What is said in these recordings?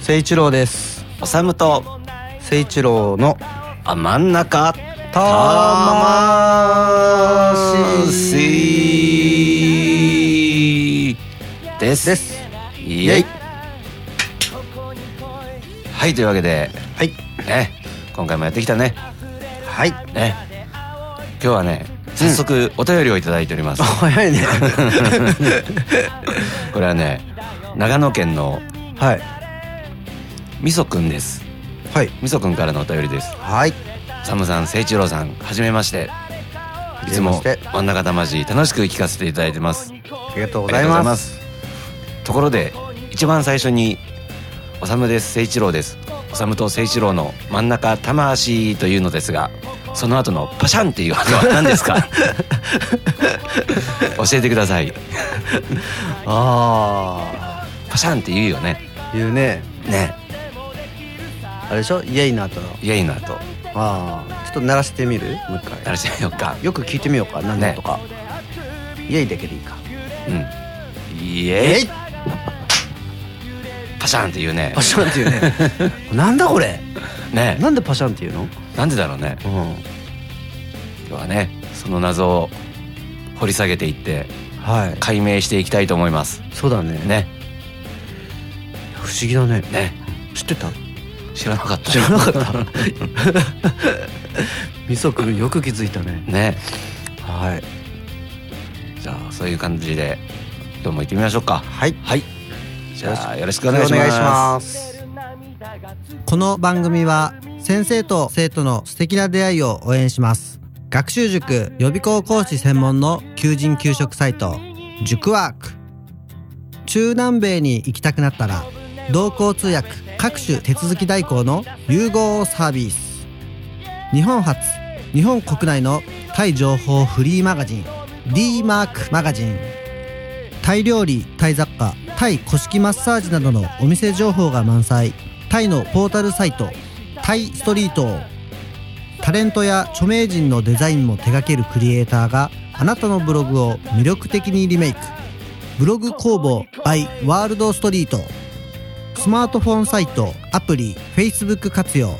誠一郎です。おさむと誠一郎のあ真ん中。魂です。です。イエイ。はいというわけで。はい。ね。今回もやってきたね。はい。ね。今日はね早速お便りをいただいております、早いね。これはね長野県のはいみそくんです。はい。みそくんからのお便りです。はい。サムさん誠一郎さんはじめまして。いつも真ん中魂楽しく聞かせていただいてます。ありがとうございます。ところで一番最初に「おさむです誠一郎です」「おさむと誠一郎の真ん中魂」というのですがその後の「パシャン」っていう音は何ですか？教えてください。あパシャンって言うよね。あ言うね。ねあれでしょ？イエイの後の。イエイの後。ああ。ちょっと鳴らしてみる？もう一回。鳴らしてみようか。よく聞いてみようか。何のとか、イエイだけでいいか。うん。イエイ。パシャンって言うね。パシャンっていうね。なんだこれ？ね。なんでパシャンっていうの？なんでだろうね。うん。今日はねその謎を掘り下げていってはい。解明していきたいと思います。そうだね。ね。不思議だね。ね。知ってた？知らなかった。知らなかった。みそくんよく気づいたね。ね。はい。じゃあそういう感じで今日も行ってみましょうか。はい。はい。じゃあよろしくお願いします。すこの番組は先生と生徒の素敵な出会いを応援します。学習塾予備校講師専門の求人・求職サイト塾ワーク。中南米に行きたくなったら同行通訳各種手続き代行の融合サービス。日本初。日本国内のタイ情報フリーマガジン。D マークマガジン。タイ料理タイ雑貨タイ古式マッサージなどのお店情報が満載。タイのポータルサイト。タイストリートタレントや著名人のデザインも手掛けるクリエイターがあなたのブログを魅力的にリメイク。ブログ工房 by ワールドストリート。スマートフォンサイトアプリ Facebook 活用。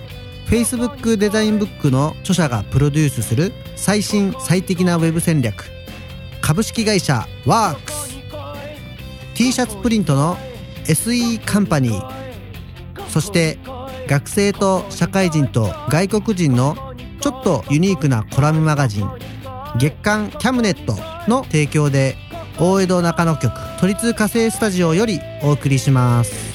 Facebook デザインブックの著者がプロデュースする最新最適なウェブ戦略。株式会社ワークス。T シャツプリントの SE カンパニー。そして学生と社会人と外国人のちょっとユニークなコラムマガジン。月刊キャムネットの提供で大江戸中野局都立火星スタジオよりお送りします。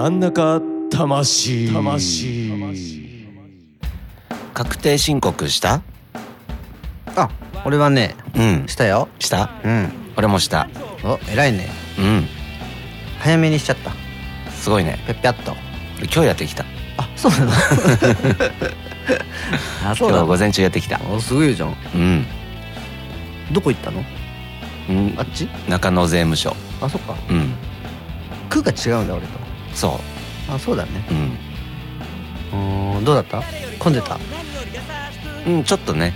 真ん中魂魂。確定申告した？あ俺はねうん。したよ。した？うん。俺もした。お偉いね。うん。早めにしちゃった。すごいね。ぺっぴゃっと。俺今日やってきた。あそうなの？あそうなの？今日午前中やってきた。あすごいじゃん。うん、どこ行ったの？うん。あ、っち？中野税務署。あそっか。うん。区が違うんだ俺とそあそうだね。ううん。うーんどうだった？混んでた？うんちょっとね。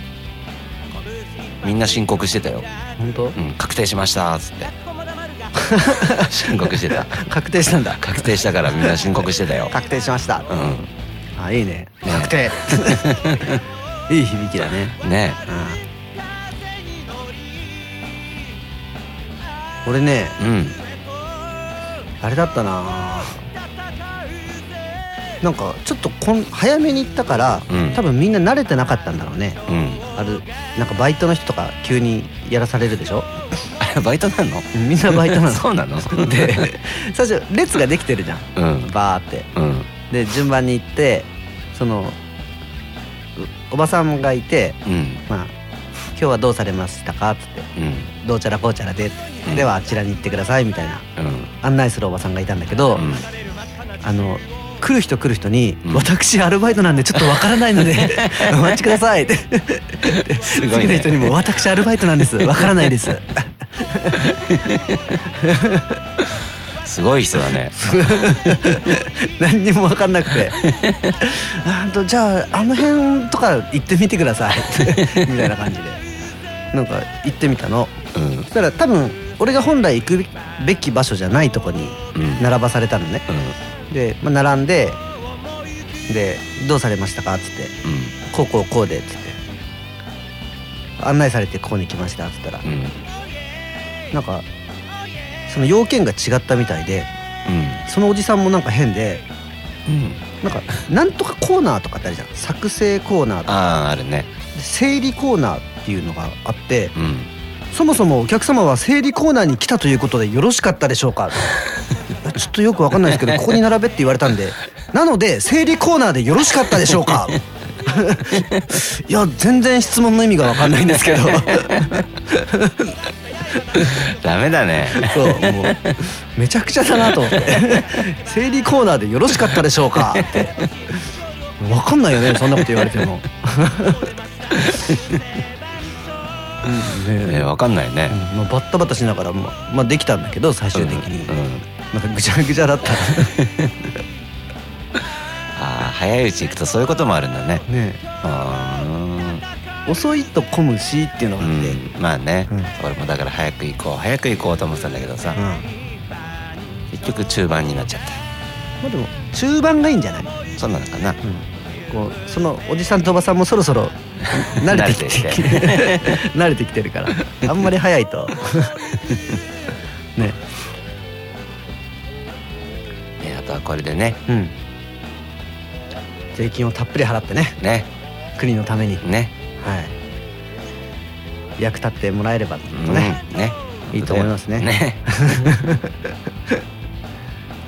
みんな申告してたよ。本当？うん確定しましたっつって。申告してた。確定したんだ。確定したからみんな申告してたよ。確定しました。うん。あいいね。確定。いい響きだね。ね。うん。俺ねうん。あれだったななんかちょっとこん早めに行ったから、うん。多分みんな慣れてなかったんだろうね。うん。あるなんかバイトの人とか急にやらされるでしょ？バイトなんの？みんなバイトなの。そうなの？で最初列ができてるじゃん。うん。バーって。うん。で順番に行ってそのうおばさんがいてうん。まあ今日はどうされましたか?」っつって。うん「どうちゃらこうちゃらで」うん。ではあちらに行ってください」みたいなうん。案内するおばさんがいたんだけど、うん。あの来る人来る人にうん「私アルバイトなんでちょっとわからないので お待ちください」ってすごいね。次の人にも「私アルバイトなんです。わからないです」すごい人だね。何にも分かんなくて「あんとじゃああの辺とか行ってみてください」みたいな感じで。なんか行ってみたの。うん。そしたら多分俺が本来行くべき場所じゃないとこにうん。並ばされたのねで、まあ、並んでで「どうされましたか?」っつって。うん「こうこうこうで」っつって。案内されてここに来ましたっつったら。うん。うんなんかその要件が違ったみたいでうん。そのおじさんもなんか変でうん。なんかなんとかコーナーとかってあるじゃん。作成コーナーとか。あああるね。整理コーナーっていうのがあってうん。そもそもお客様は整理コーナーに来たということでよろしかったでしょうか？ちょっとよくわかんないですけどここに並べって言われたんで。なので整理コーナーでよろしかったでしょうか？いや全然質問の意味がわかんないんですけど。ダメだね。そうもうめちゃくちゃだなと思って。整理コーナーでよろしかったでしょうか？って。わかんないよねそんなこと言われても。うんねかんないね。まあ、バッタバタしながら、まあ、まあできたんだけど最終的に、うんなんかぐちゃぐちゃだった。ああ早いうち行くとそういうこともあるんだね。ねあ遅いと混むしっていうのがあって、んまあね。うん。俺もだから早く行こう。早く行こうと思ってたんだけどさ。うん。ま結局中盤になっちゃっあでも中盤がいいんじゃない、たそうなのかな。こうそのおじさんとおばさんもそろそろ 慣れてきて。慣れてきてるから。あんまり早いとでね。うん。税金をたっぷり払ってね。ね。国のために。ね。はい。役立ってもらえればとうん。ね、ねいいと思いますね。ね。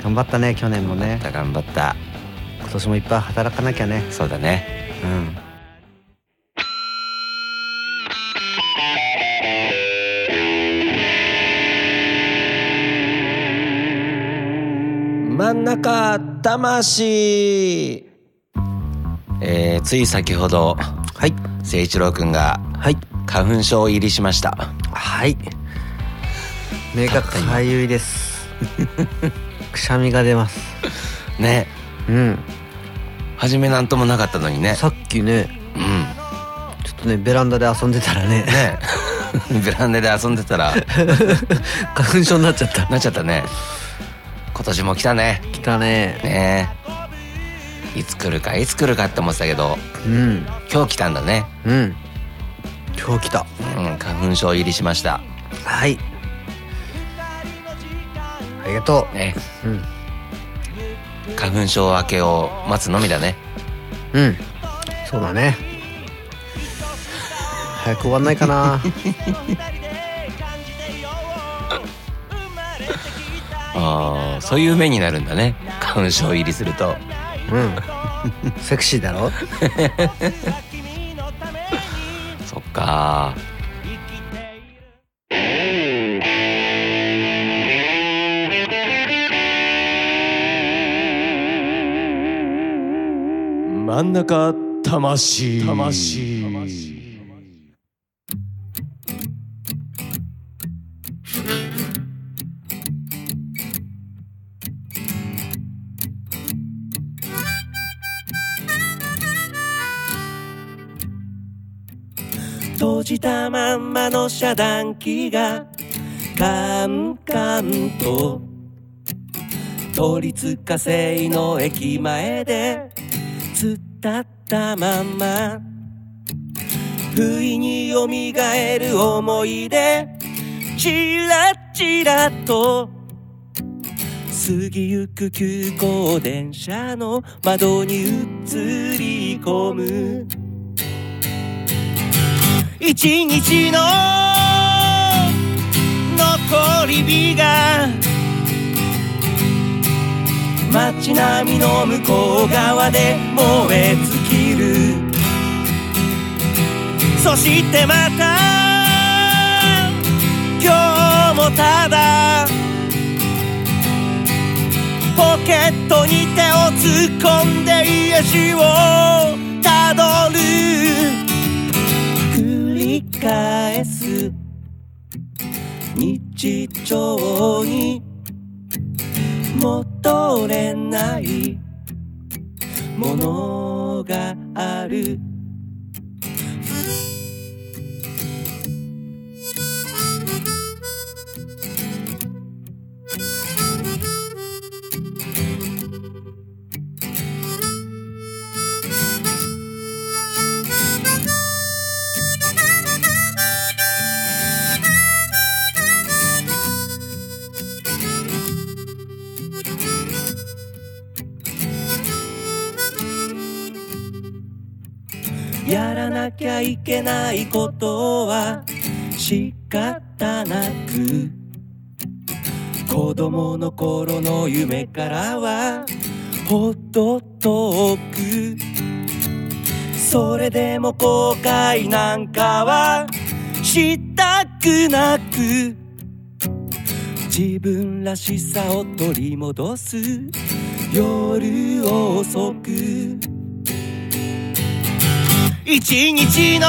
頑張ったね去年もね。頑張った。今年もいっぱい働かなきゃね。そうだね。うん中魂。えー、つい先ほどはい。誠一郎くんがはい。花粉症入りしました。はい。目がかゆいです。くしゃみが出ます。ね。うん。初めなんともなかったのにね。さっきねうん。ちょっとねベランダで遊んでたらね。ね。ベランダで遊んでたら。花粉症になっちゃった。なっちゃったね今年も来たね。来たね。ね。いつ来るかいつ来るかって思ってたけどうん。今日来たんだね。うん。今日来た。うん花粉症入りしました。はい。ありがとね。ううん。花粉症明けを待つのみだね。うん。そうだね。早く終わんないかな ああそういう目になるんだね。花粉症入りすると。うん。セクシーだろ？そっか。真ん中魂。魂遮断機がカンカンと都立火星の駅前で突っ立ったまま不意に蘇る思い出チラチラと過ぎゆく急行電車の窓に映り込む。一日のり火が街並みの向こう側で燃え尽きる。そしてまた今日もただポケットに手を突っ込んで癒しをたどる。繰り返す。日常に戻れないものがある。やらなきゃいけないことは仕方なく。子供の頃の夢からはほど遠く。それでも後悔なんかはしたくなく。自分らしさを取り戻す夜遅く。一日の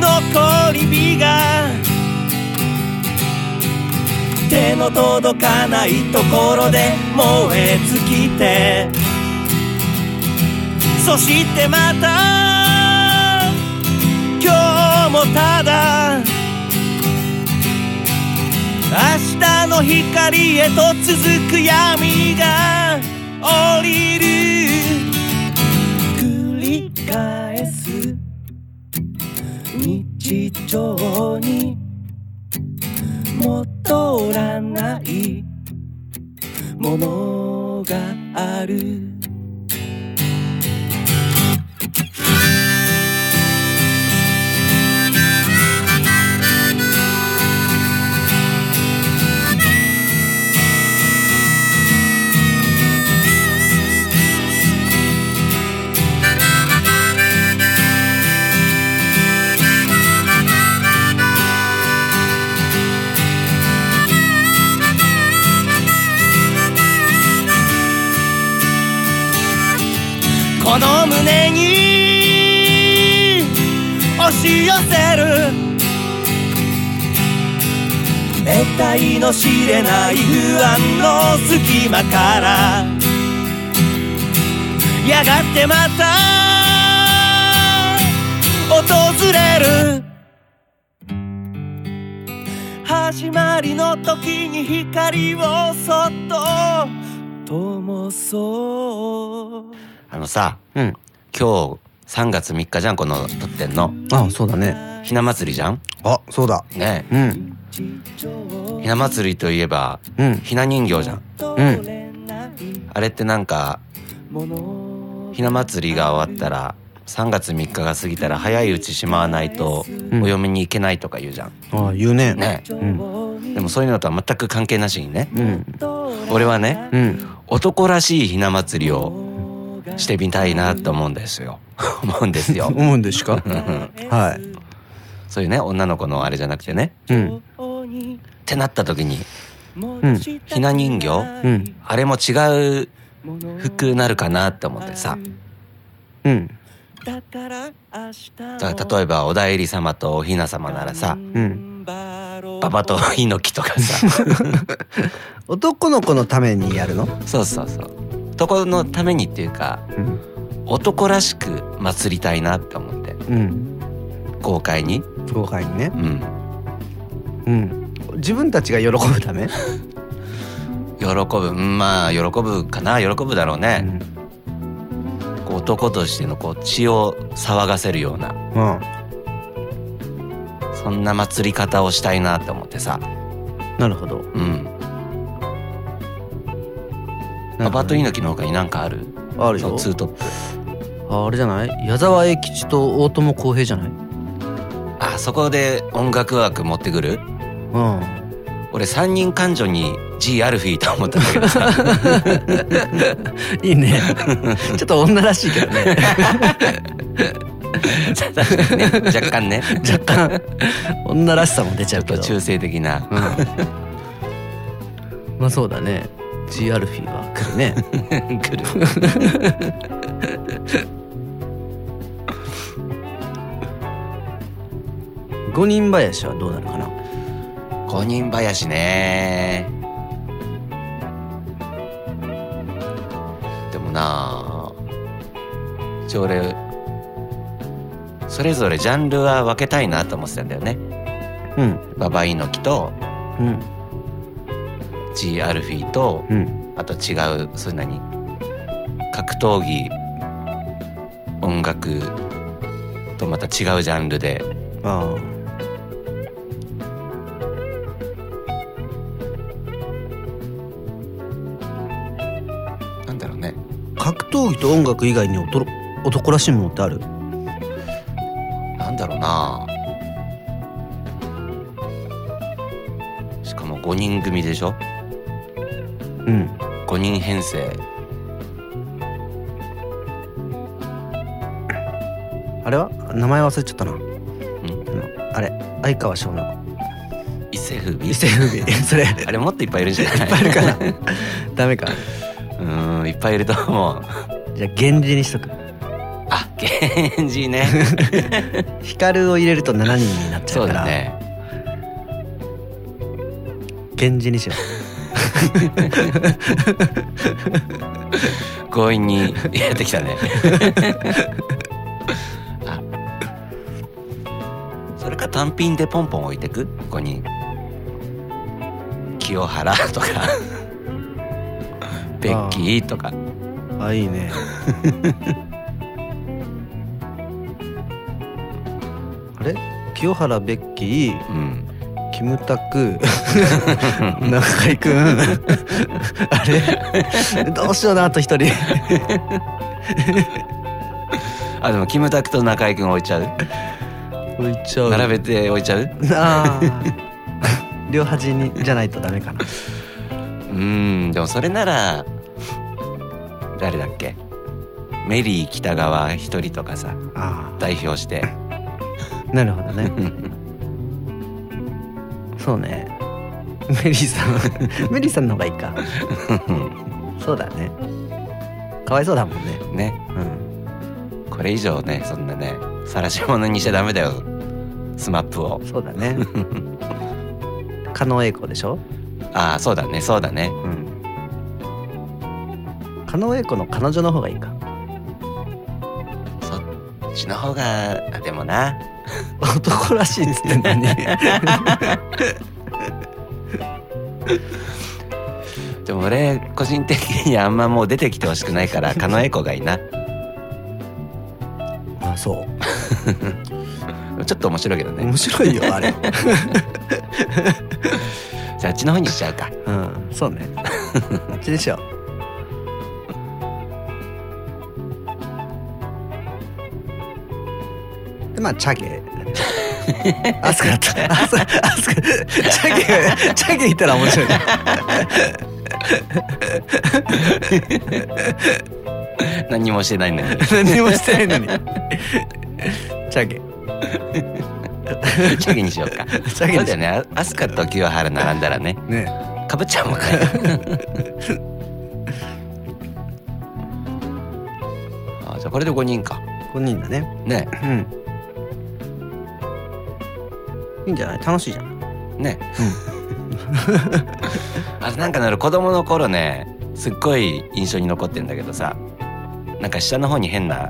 残り火が手の届かないところで燃え尽きてそしてまた今日もただ明日の光へと続く闇が降りないものがある。し寄せる。得体の知れない不安の隙間から。やがてまた訪れる。始まりの時に光をそっと灯そう。あのさうん。今日3月3日じゃんこの撮ってんの。あそうだね。ひな祭りじゃん？あそうだ。ね。うん。ひな祭りといえばうん。ひな人形じゃん。うん。あれってなんかひな祭りが終わったら3月3日が過ぎたら早いうちしまわないとん。お嫁に行けないとか言うじゃん。あ言うね。ね。うん。でもそういうのとは全く関係なしにね。うん。俺はねうん。男らしいひな祭りをしてみたいなと思うんですよ 思うんですよ。思うんですか？はい。そういうね女の子のあれじゃなくてね。うん。ってなった時にん。ひな人形？うん。あれも違う服なるかなって思ってさ。うん。だから例えばおだいり様とおひな様ならさうん。馬場と猪木とかさ。男の子のためにやるの？そうそうそう。男のためにっていうかうん男らしく祭りたいなって思って。うん。豪快に？豪快にね。うん。うん。自分たちが喜ぶため？喜ぶ。うんまあ喜ぶかな。喜ぶだろうね、こう男としてのこう血を騒がせるような。うん。そんな祭り方をしたいなって思ってさ。なるほど。うん。アバト猪木の他に何かある？あるよ。ツートップああれじゃない？矢沢永吉と大友康平じゃない？あそこで音楽枠持ってくる？うん。俺三人感情に G アルフィーと思ったんだけどさ。いいね。ちょっと女らしいけどね。確かにね。若干ね。若干。女らしさも出ちゃうけど。中性的な。うん。まあそうだね。G アルフィーは来るね。来る五人林はどうなるかな？五人林ね。でもなあ一応俺それぞれジャンルは分けたいなと思ってたんだよね。うん。ババ猪木とうん。G アルフィーとうん。あと違うそれ何？格闘技音楽とまた違うジャンルで。あなあ格闘技と音楽以外に男男らしいものってある？なんだろうな。しかも5人組でしょ？うん。5人編成。あれは？名前忘れちゃったな。あれ相川翔の。一世風靡。伊勢風靡。それ。いっあれもっといっぱいいるんじゃない？ぱいいるかな。ダメかうーんいっぱいいると思うじゃあ源氏にしとく。あ源氏ね。光を入れると7人になっちゃそううから。だね。源氏にしよ 強引にやってきたね。あ。それか単品でポンポン置いてく？5人清原とか。ベッキーとか。うあいいね。あれ？清原ベッキーうん。キムタク 中居くん。あれ？どうしようなあと一人。あでもキムタクと中居君置いちゃう？置いちゃう。並べて置いちゃう？ああ両端にじゃないとダメかな。うーんでもそれなら誰だっけ？メリー北川一人とかさあ代表して。あ なるほどね。そうね。メリーさん メリーさんの方がいいか。そうだね。かわいそうだもんね。ね。うん。これ以上ねそんなね晒し者にしちゃダメだよ。スマップを。そうだね。狩野英孝でしょ？ああそうだねそうだね。うん狩野英孝の彼女の方がいいか。そっちの方があでもな。男らしいっつってんのにでも俺個人的にあんまもう出てきてほしくないから狩野英孝がいいな。あそう。ちょっと面白いけどね。面白いよあれ。じゃああっちの方にしちゃうか。うんそうね。あっちでしょでまあチャゲ。アスカだった。アスアスカチャゲチャゲいたら面白い。ね何にもしてないのに。何もしてないのに。チャゲ。チャゲにしようか。チャゲそうだよね。あアスカと清原並んだらね。ね。かぶっちゃうもんね あじゃあこれで5人か。5人だね。ね。うんいいんじゃない？楽しいじゃん。ね、あれなんかなる子供の頃ねすっごい印象に残ってんだけどさなんか下の方に変な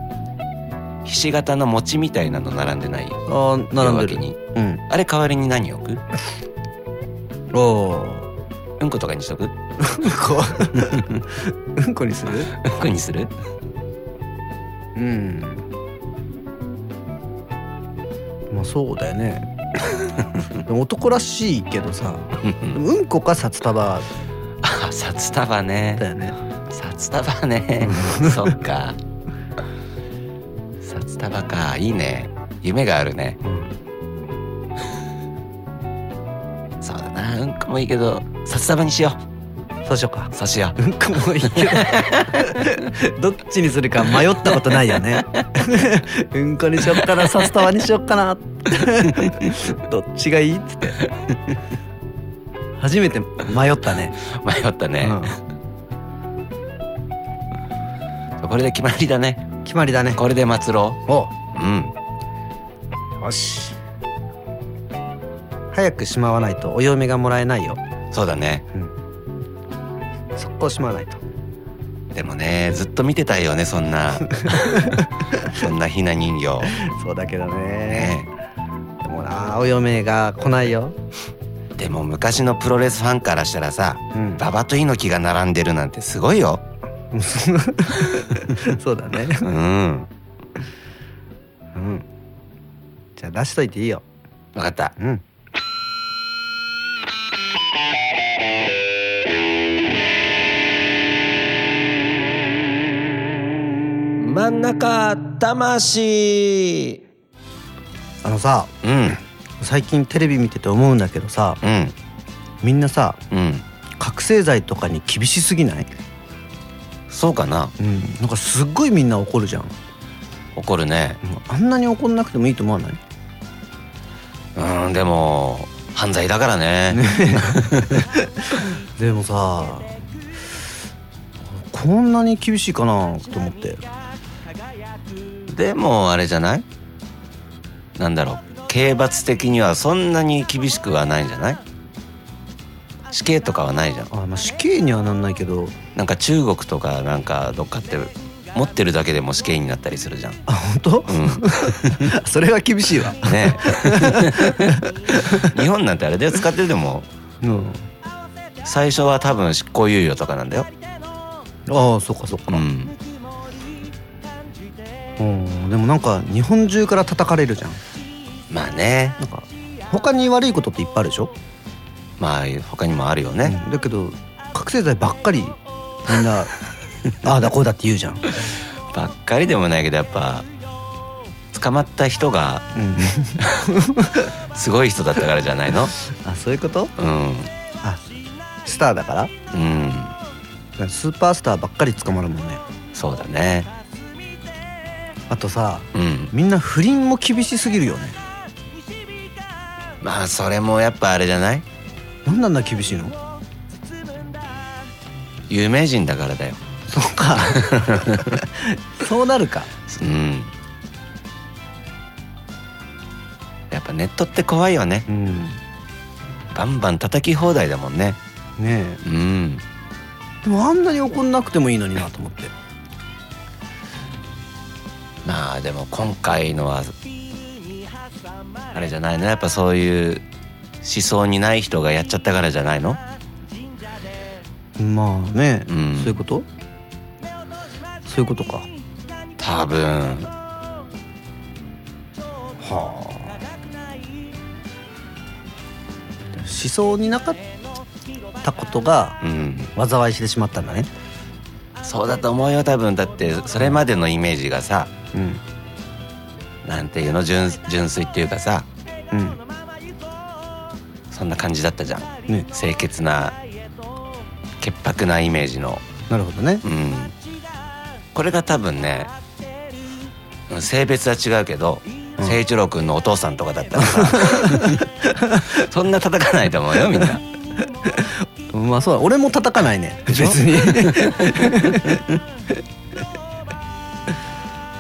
ひし形の餅みたいなの並んでない？あー並んでる。うん。あれ代わりに何置く？おおうんことかにしとく？うんこ？うんこにする？うんこにする？うん。まあそうだよね男らしいけどさうん。こか札束。あ札束ね。だよね。札束ね。そっか。札束か。いいね。夢があるね。そうだな。うんこもいいけど札束にしよそうしようか。うそうしよう。んこもいいけど どっちにするか迷ったことないよね。うんこにしよっかな。にしよっかな。どっちがいいっつって。初めて迷ったね。う迷ったね、うん。これで決まりだね。決まりだね。これで祭ろ。お。ううん。よし。早くしまわないとお嫁がもらえないよ。そうだね速攻しまわないと。でもねずっと見てたいよねそんな。そんなひな人形。そうだけどね。ね。でもなお嫁が来ないよ。でも昔のプロレスファンからしたらさうん。馬場と猪木が並んでるなんてすごいよ。そうだね。うん。うん。じゃあ出しといていいよ。分かった。うん真ん中魂。あのさうん。最近テレビ見てて思うんだけどさうん。みんなさうん。覚醒剤とかに厳しすぎない？そうかな。うん。なんかすっごいみんな怒るじゃん。怒るね。あんなに怒んなくてもいいと思わない？うんでも犯罪だからね。でもさこんなに厳しいかなと思ってでもあれじゃない？なんだろう。刑罰的にはそんなに厳しくはないんじゃない？死刑とかはないじゃん。あ、まあ、死刑にはなんないけど。なんか中国とかなんかどっかって持ってるだけでも死刑になったりするじゃん。あ本当、うん。それは厳しいわ。ね 日本なんてあれだよ使っててもうん。最初は多分執行猶予とかなんだよ。ああそっかそっか、うんうん、でもなんか日本中から叩かれるじゃん。まあね。なんか他に悪いことっていっぱいあるでしょ、まあ他にもあるよね、うん。だけど覚醒剤ばっかりみんな ああだこうだって言うじゃん、ばっかりでもないけどやっぱ捕まった人がうん、すごい人だったからじゃないの？あそういうこと？うん。あスターだから？うん。スーパースターばっかり捕まるもんね。そうだねあとさうん。みんな不倫も厳しすぎるよね。まあそれもやっぱあれじゃない？なんであんな厳しいの？有名人だからだよ。そうか。そうなるか。うん。やっぱネットって怖いよね。うん。バンバン叩き放題だもんね。ねうん。えでもあんなに怒んなくてもいいのになと思ってでも今回のはあれじゃないの？やっぱそういう思想にない人がやっちゃったからじゃないの？まあね、うん。そういうこと？そういうことか。多分。はあ。思想になかったことがうん。災いしてしまったんだね。そうだと思うよ多分。だってそれまでのイメージがさうんなんていうの純純粋っていうかさ。うん。そんな感じだったじゃん。ね。清潔な潔白なイメージの。なるほどね。うん。これが多分ねうん性別は違うけどうん。誠一郎君のお父さんとかだったらさ そんな叩かないと思うよみんな。まあそうだ俺も叩かないね。別に。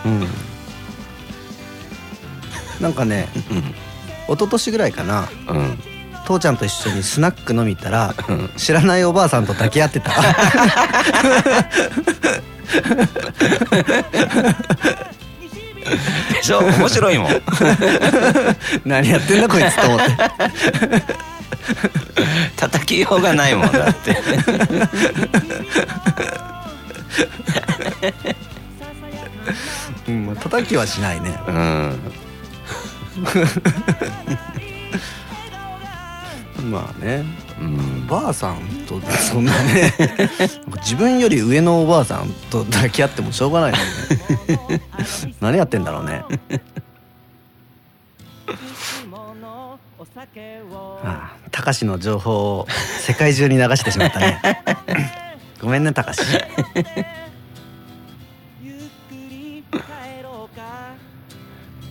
うんなんかね一昨年ぐらいかなうん、うん、父ちゃんと一緒にスナック飲みたら知らないおばあさんと抱き合ってた。でしょ？面白いもん。何やってんだこいつと思って。叩きようがないもんだって。うんまあ叩きはしないね。うん まあね。うん。おばあさんとそんなね。自分より上のおばあさんと抱き合ってもしょうがないのにね。何やってんだろうね。ああたかしの情報を世界中に流してしまったね。ごめんねたか。し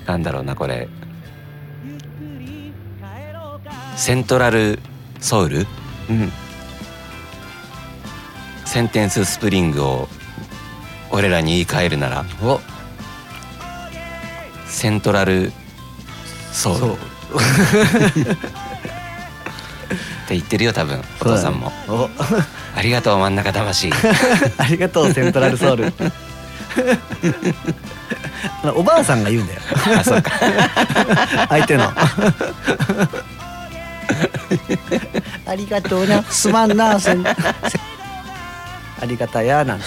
なんだろうなこれセントラルソウル？うん。Sentence Spring を俺らに言い換えるなら？お。 Central Soul。そう。って言ってるよ多分。お父さんも。お。ありがとう真ん中魂。ありがとう Central Soul。おばあさんが言うんだよ。あそうか。相手のありがとうな。すまんなせん。せありがたやなんて。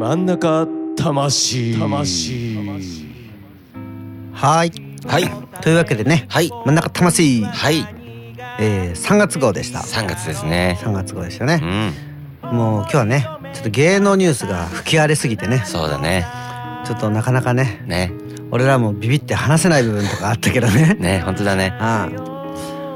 真ん中魂。魂。はい。はいというわけでねはい。真ん中魂、はい。えー、3月号でした。3月ですね。3月号でしたうね、ん。もう今日はねちょっと芸能ニュースが吹き荒れすぎてね。そうだね。ちょっとなかなかねね。俺らもビビって話せない部分とかあったけどね。ね本当だね。ああ。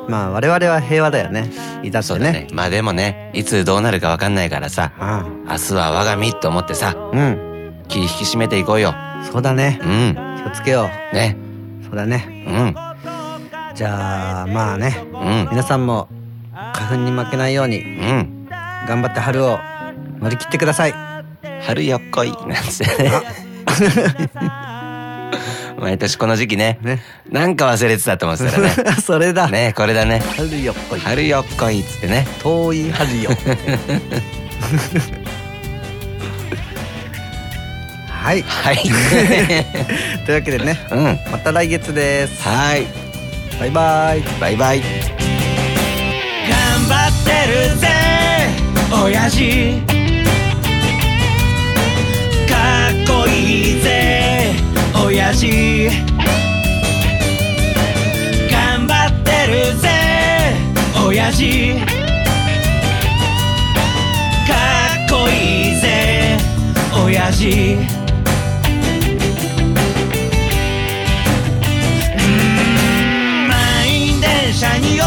まあ我々は平和だよね。いたってね。そうだね。まあでもねいつどうなるか分かんないからさあ明日は我が身と思ってさあうん。気引き締めていこうよ。そうだね。うん。気をつけよね。うそうだね。うん。じゃあまあね。うん。皆さんも花粉に負けないようにうん。頑張って春を乗り切ってください。春よっこい。なんつってね。毎年この時期ね。ね。なんか忘れてたと思ってたらね。それだ、ねこれだね。春よっこい。春よっこいっつってね。遠い春よ はい。はい。というわけでねうん。また来月です。はい。バイバイ。バイバイ。頑張ってるぜ親父。かっこいいぜ親父。頑張ってるぜ親父。かっこいいぜ親父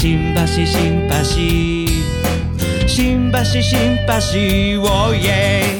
新橋新橋。新橋新橋おいえ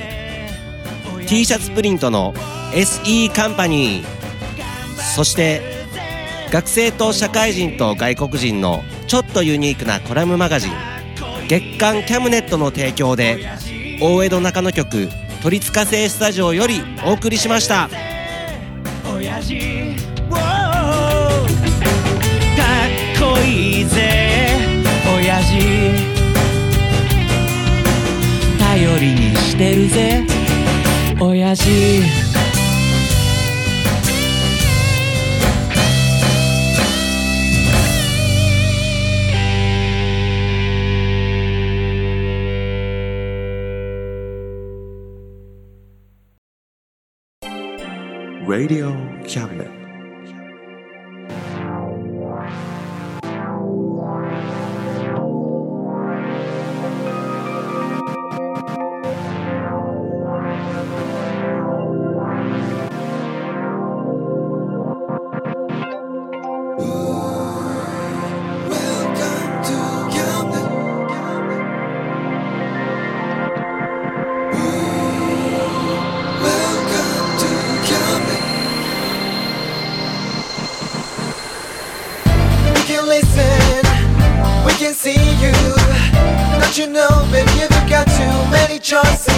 T シャツプリントの SE カンパニー。そして学生と社会人と外国人のちょっとユニークなコラムマガジン月刊キャムネットの提供で大江戸中野局鳥塚製スタジオよりお送りしました。親父 Radio choices.